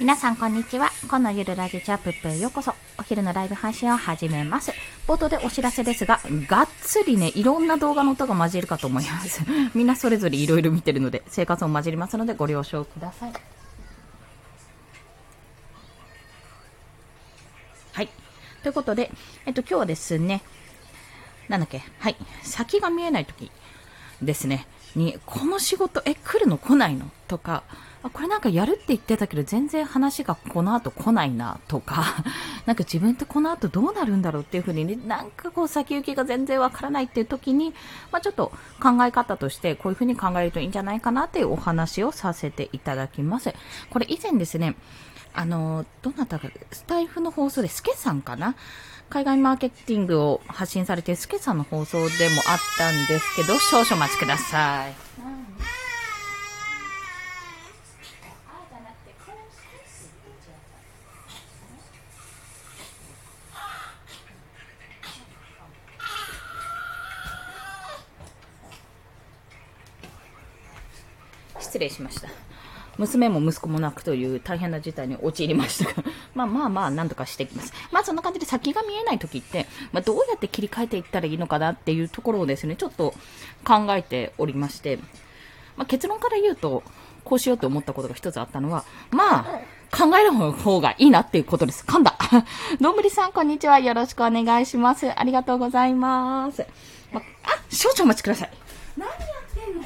皆さんこんにちは。このゆるラジチャップップへようこそ。お昼のライブ配信を始めます。冒頭でお知らせですが、がっつりね、いろんな動画の音が混じるかと思います。みんなそれぞれいろいろ見てるので、生活も混じりますのでご了承ください。はい。ということで、えっと、今日はですね、なんだっけ、はい。先が見えないときですね、に、この仕事、え、来るの来ないのとか、あ、これなんかやるって言ってたけど全然話がこの後来ないなとか、なんか自分ってこの後どうなるんだろうっていうふうにね、なんかこう先行きが全然わからないっていう時に、まあちょっと考え方としてこういうふうに考えるといいんじゃないかなっていうお話をさせていただきます。これ以前ですね、あの、どなたか、スタイフの放送でスケさんかな？海外マーケティングを発信されているスケさんの放送でもあったんですけど、少々お待ちください。失礼しました。娘も息子も泣くという大変な事態に陥りましたが、まあまあまあ、なんとかしていきます。まあそんな感じで先が見えない時って、まあどうやって切り替えていったらいいのかなっていうところをですね、ちょっと考えておりまして、まあ結論から言うと、こうしようと思ったことが一つあったのは、まあ、考える方がいいなっていうことです。噛んだ。どんぶりさん、こんにちは。よろしくお願いします。ありがとうございます。まあ、少々お待ちください。何やってんの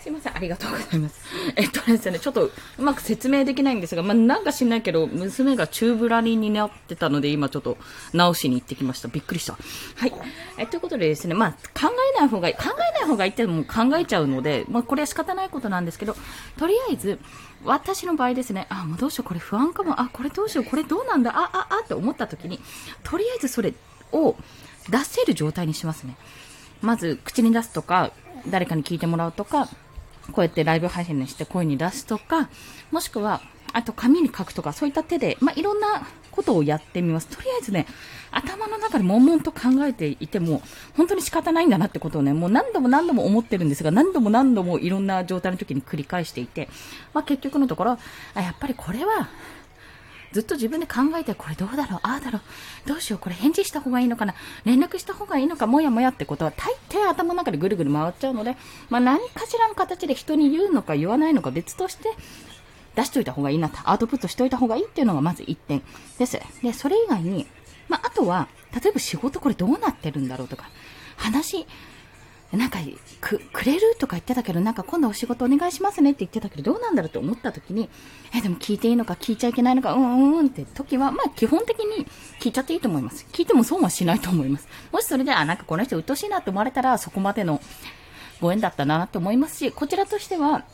すいません、ありがとうございます。えっとですね、ちょっとうまく説明できないんですが、まあ、なんか知んないけど、娘がチューブラリンになってたので、今ちょっと直しに行ってきました。びっくりした。はい。え、ということでですね、まあ、考えない方がいい、考えない方がいいっても考えちゃうので、まあ、これは仕方ないことなんですけど、とりあえず、私の場合ですね、あ、もうどうしよう、これ不安かも、あ、これどうしよう、これどうなんだ、あ、あ、あって思った時に、とりあえずそれを出せる状態にしますね。まず、口に出すとか、誰かに聞いてもらうとか、こうやってライブ配信にして声に出すとか、もしくは、あと紙に書くとか、そういった手で、まあ、いろんなことをやってみます。とりあえずね、頭の中で悶々と考えていても、本当に仕方ないんだなってことをね、もう何度も何度も思ってるんですが、何度も何度もいろんな状態の時に繰り返していて、まあ、結局のところ、あやっぱりこれは、ずっと自分で考えて、これどうだろうああだろうどうしようこれ返事した方がいいのかな連絡した方がいいのかもやもやってことは大抵頭の中でぐるぐる回っちゃうので、まあ、何かしらの形で人に言うのか言わないのか別として、出しといた方がいいなと、アウトプットしておいた方がいいっていうのがまず1点です。で、それ以外に、まあ、あとは、例えば仕事これどうなってるんだろうとか、話、なんか、く、くれるとか言ってたけど、なんか今度お仕事お願いしますねって言ってたけど、どうなんだろうと思った時に、え、でも聞いていいのか聞いちゃいけないのか、うんうんうんって時は、まあ基本的に聞いちゃっていいと思います。聞いても損はしないと思います。もしそれで、あ、なんかこの人鬱陶しいなって思われたら、そこまでのご縁だったなって思いますし、こちらとしては、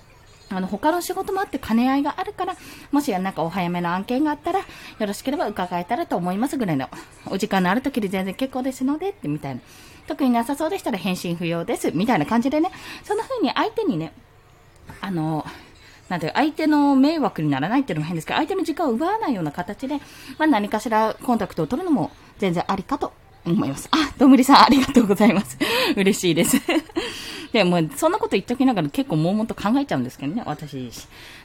あの、他の仕事もあって兼ね合いがあるから、もしなんかお早めの案件があったら、よろしければ伺えたらと思いますぐらいの、お時間のある時で全然結構ですので、ってみたいな。特になさそうでしたら返信不要です、みたいな感じでね、そんな風に相手にね、あの、なんて相手の迷惑にならないっていうのも変ですけど、相手の時間を奪わないような形で、まあ、何かしらコンタクトを取るのも全然ありかと思います。あ、どんぐりさんありがとうございます。嬉しいです。で、もそんなこと言っときながら結構悶々と考えちゃうんですけどね、私。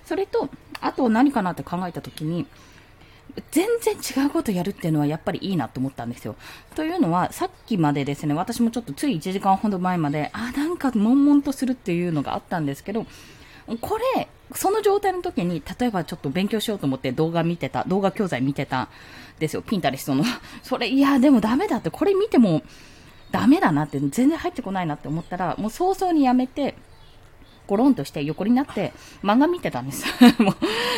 それと、あと何かなって考えたときに、全然違うことやるっていうのはやっぱりいいなと思ったんですよ。というのは、さっきまでですね、私もちょっとつい1時間ほど前まで、あ、なんか悶々とするっていうのがあったんですけど、これ、その状態の時に、例えばちょっと勉強しようと思って動画見てた、動画教材見てたんですよ、ピンタリストの。それ、いや、でもダメだって、これ見てもダメだなって、全然入ってこないなって思ったら、もう早々にやめて、ゴロンとして横になって漫画見てたんです。もう、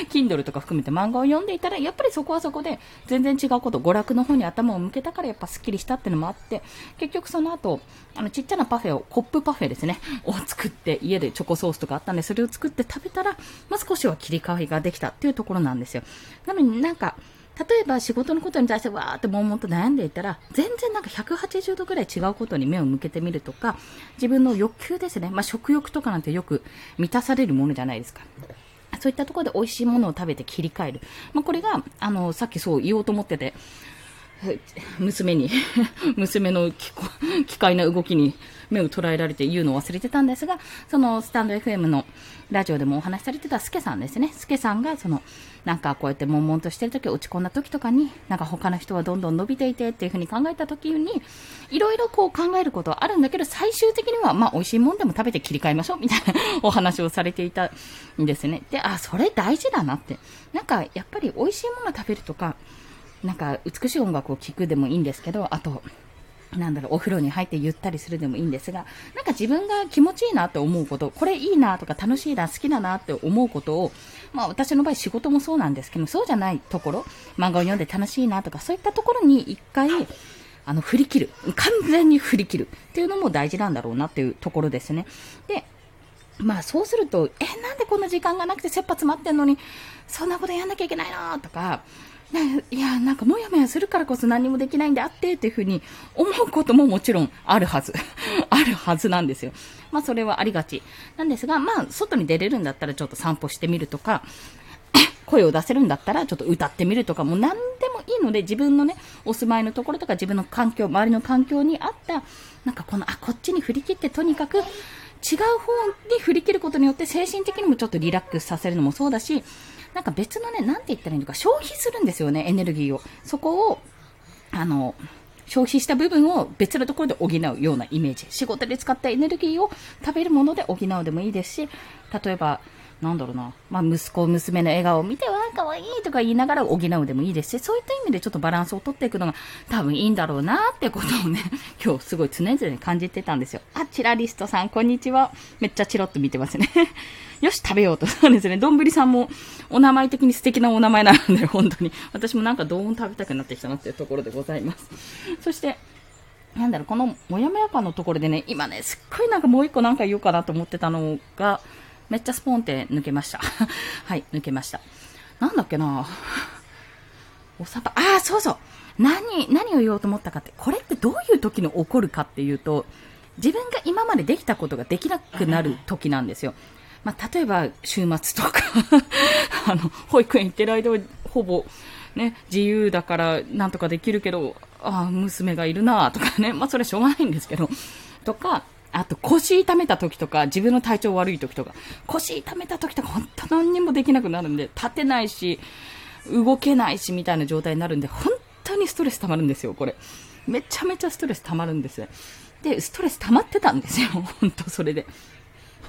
Kindle とか含めて漫画を読んでいたら、やっぱりそこはそこで全然違うこと、娯楽の方に頭を向けたからやっぱスッキリしたっていうのもあって、結局その後、あのちっちゃなパフェを、コップパフェですね、を作って家でチョコソースとかあったんで、それを作って食べたら、まあ、少しは切り替わりができたっていうところなんですよ。なのになんか、例えば仕事のことに対してわーって悶々と悩んでいたら、全然なんか180度くらい違うことに目を向けてみるとか、自分の欲求ですね。まあ、食欲とかなんてよく満たされるものじゃないですか。そういったところで美味しいものを食べて切り替える。まあ、これが、あの、さっきそう言おうと思ってて、娘に 娘の機械な動きに目を捉えられて言うのを忘れてたんですが、そのスタンド FM のラジオでもお話しされてたスケさんですね。スケさんが、その、なんかこうやって悶々としてる時、落ち込んだ時とかに、なんか他の人はどんどん伸びていてっていうふうに考えた時に、いろいろこう考えることはあるんだけど、最終的には、まあ美味しいもんでも食べて切り替えましょうみたいなお話をされていたんですね。で、あ、それ大事だなって。なんかやっぱり美味しいもの食べるとか、なんか美しい音楽を聴くでもいいんですけど、あと、なんだろう、お風呂に入ってゆったりするでもいいんですが、なんか自分が気持ちいいなって思うこと、これいいなとか楽しいな、好きだなって思うことを、まあ私の場合仕事もそうなんですけど、そうじゃないところ、漫画を読んで楽しいなとか、そういったところに一回、あの、振り切る。完全に振り切るっていうのも大事なんだろうなっていうところですね。で、まあそうすると、え、なんでこんな時間がなくて切羽詰まってんのに、そんなことやんなきゃいけないのとか、いや、なんかもやもやするからこそ何もできないんであってっていうふうに思うことももちろんあるはず。あるはずなんですよ。まあそれはありがち。なんですが、まあ外に出れるんだったらちょっと散歩してみるとか、声を出せるんだったらちょっと歌ってみるとかもう何でもいいので自分のね、お住まいのところとか自分の環境、周りの環境に合った、なんかこの、あ、こっちに振り切ってとにかく違う方に振り切ることによって精神的にもちょっとリラックスさせるのもそうだし、なんか別のね、なんて言ったらいいのか、消費するんですよね、エネルギーを。そこを、あの、消費した部分を別のところで補うようなイメージ。仕事で使ったエネルギーを食べるもので補うでもいいですし、例えば、なんだろうな、まあ、息子、娘の笑顔を見て、わー、かわいいとか言いながら補うでもいいですし、そういった意味でちょっとバランスをとっていくのが多分いいんだろうなってことをね、今日すごい常々感じてたんですよ。あ、チラリストさん、こんにちは。めっちゃチロッと見てますね。よし、食べようと。そうですね。どんぶりさんも、お名前的に素敵なお名前なので、本当に。私もなんかどーん食べたくなってきたなっていうところでございます。そして、なんだろう、このもやもや感のところでね、今ね、すっごいなんかもう一個なんか言おうかなと思ってたのが、めっちゃスポンって抜けました。はい、抜けました。なんだっけなおさば、ああ、そうそう何、何を言おうと思ったかって、これってどういう時に起こるかっていうと、自分が今までできたことができなくなる時なんですよ。まあ、例えば、週末とか あの、保育園行ってる間は、ほぼ、ね、自由だからなんとかできるけど、ああ、娘がいるなとかね、まあ、それしょうがないんですけど、とか、あと腰痛めた時とか、自分の体調悪い時とか、腰痛めた時とか、本当何にもできなくなるんで、立てないし、動けないし、みたいな状態になるんで、本当にストレス溜まるんですよ、これ。めちゃめちゃストレス溜まるんです。で、ストレス溜まってたんですよ、本当それで。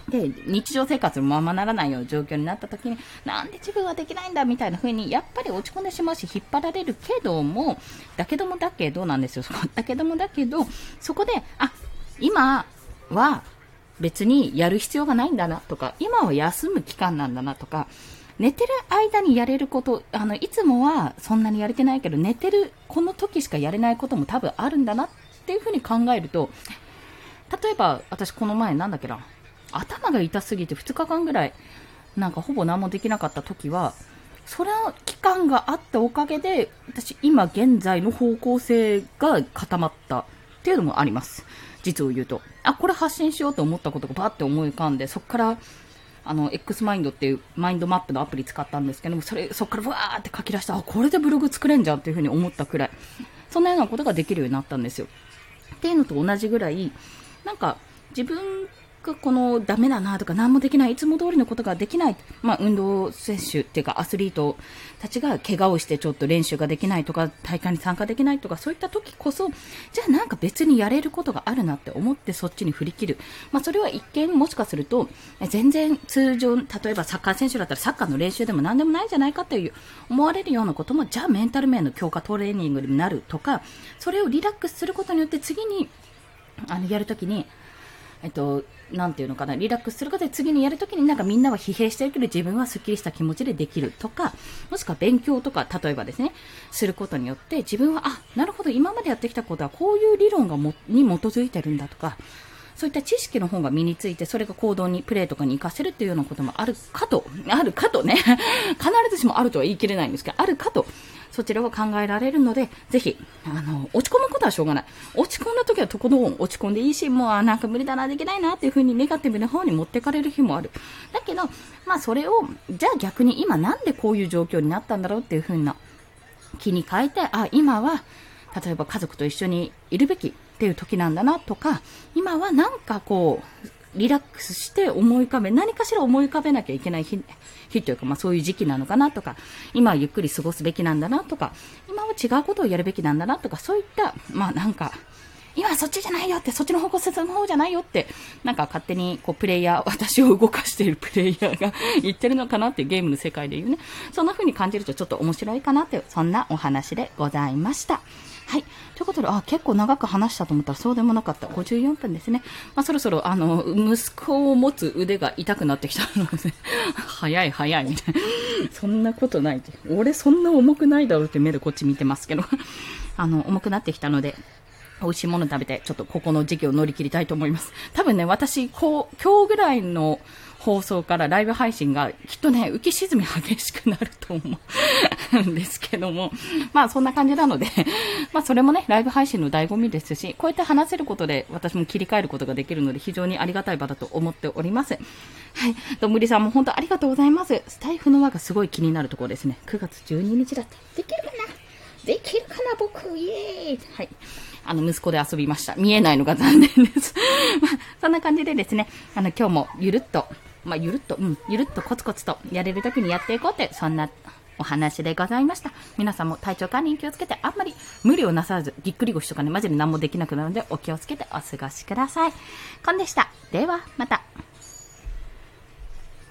で、日常生活のままならないような状況になった時に、なんで自分はできないんだみたいな風に、やっぱり落ち込んでしまうし、引っ張られるけども、だけどもだけどなんですよ。だけどもだけど、そこで、あ、今は別にやる必要がないんだなとか、今は休む期間なんだなとか、寝てる間にやれること、あの、いつもはそんなにやれてないけど、寝てるこの時しかやれないことも多分あるんだなっていう風に考えると、例えば、私この前なんだっけな、頭が痛すぎて2日間ぐらい、なんかほぼ何もできなかった時は、その期間があったおかげで、私今現在の方向性が固まったっていうのもあります。実を言うと。あ、これ発信しようと思ったことがバーって思い浮かんで、そこから、あの、X マインドっていうマインドマップのアプリ使ったんですけども、それ、そこからわーって書き出した、あ、これでブログ作れんじゃんっていうふうに思ったくらい、そんなようなことができるようになったんですよ。っていうのと同じぐらい、なんか、自分がこのダメだなとか何もできない、いつも通りのことができない、まあ運動選手っていうかアスリートたちが怪我をしてちょっと練習ができないとか大会に参加できないとかそういった時こそ、じゃあなんか別にやれることがあるなって思ってそっちに振り切る。まあそれは一見もしかすると全然通常、例えばサッカー選手だったらサッカーの練習でも何でもないんじゃないかっていう思われるようなこともじゃあメンタル面の強化トレーニングになるとか、それをリラックスすることによって次にあのやるときにえっと、なていうのかな、リラックスすることで次にやるときになんかみんなは疲弊してるけど自分はスッキリした気持ちでできるとか、もしくは勉強とか、例えばですね、することによって自分は、あ、なるほど、今までやってきたことはこういう理論がもに基づいてるんだとか、そういった知識の方が身について、それが行動に、プレーとかに活かせるっていうようなこともあるかと、あるかとね、必ずしもあるとは言い切れないんですけど、あるかとそちらは考えられるので、ぜひ、あの、落ち込むことはしょうがない。落ち込んだ時はとことん落ち込んでいいし、もう、あ、なんか無理だな、できないなっていう風にネガティブな方に持ってかれる日もある。だけど、まあそれを、じゃあ逆に今なんでこういう状況になったんだろうっていう風な気に変えて、あ、今は、例えば家族と一緒にいるべきっていう時なんだなとか、今はなんかこう、リラックスして思い浮かべ、何かしら思い浮かべなきゃいけない日、日というか、まあそういう時期なのかなとか、今はゆっくり過ごすべきなんだなとか、今は違うことをやるべきなんだなとか、そういった、まあなんか、今そっちじゃないよって、そっちの方向進む方じゃないよって、なんか勝手にこうプレイヤー、私を動かしているプレイヤーが言ってるのかなってゲームの世界で言うね。そんな風に感じるとちょっと面白いかなって、そんなお話でございました。はい。ということで、あ、結構長く話したと思ったらそうでもなかった。54分ですね。まあ、そろそろ、あの、息子を持つ腕が痛くなってきたので、早い早いみたいな。そんなことないって。俺そんな重くないだろうって目でこっち見てますけど。あの、重くなってきたので、美味しいもの食べて、ちょっとここの時期を乗り切りたいと思います。多分ね、私、こう、今日ぐらいの放送からライブ配信がきっとね、浮き沈み激しくなると思うんですけども、まあそんな感じなので、まあそれもね、ライブ配信の醍醐味ですし、こうやって話せることで私も切り替えることができるので非常にありがたい場だと思っております。はい。どんぶりさんも本当ありがとうございます。スタイフの輪がすごい気になるところですね。9月12日だって。できるかな？できるかな僕？イエーイはい。あの、息子で遊びました。見えないのが残念です。まあ、そんな感じでですね、あの、今日もゆるっと、まあ、ゆるっと、うん、ゆるっとコツコツとやれる時にやっていこうって、そんなお話でございました。皆さんも体調管理に気をつけて、あんまり無理をなさらず、ぎっくり腰とかね、マジで何もできなくなるので、お気をつけてお過ごしください。コンでした。では、また。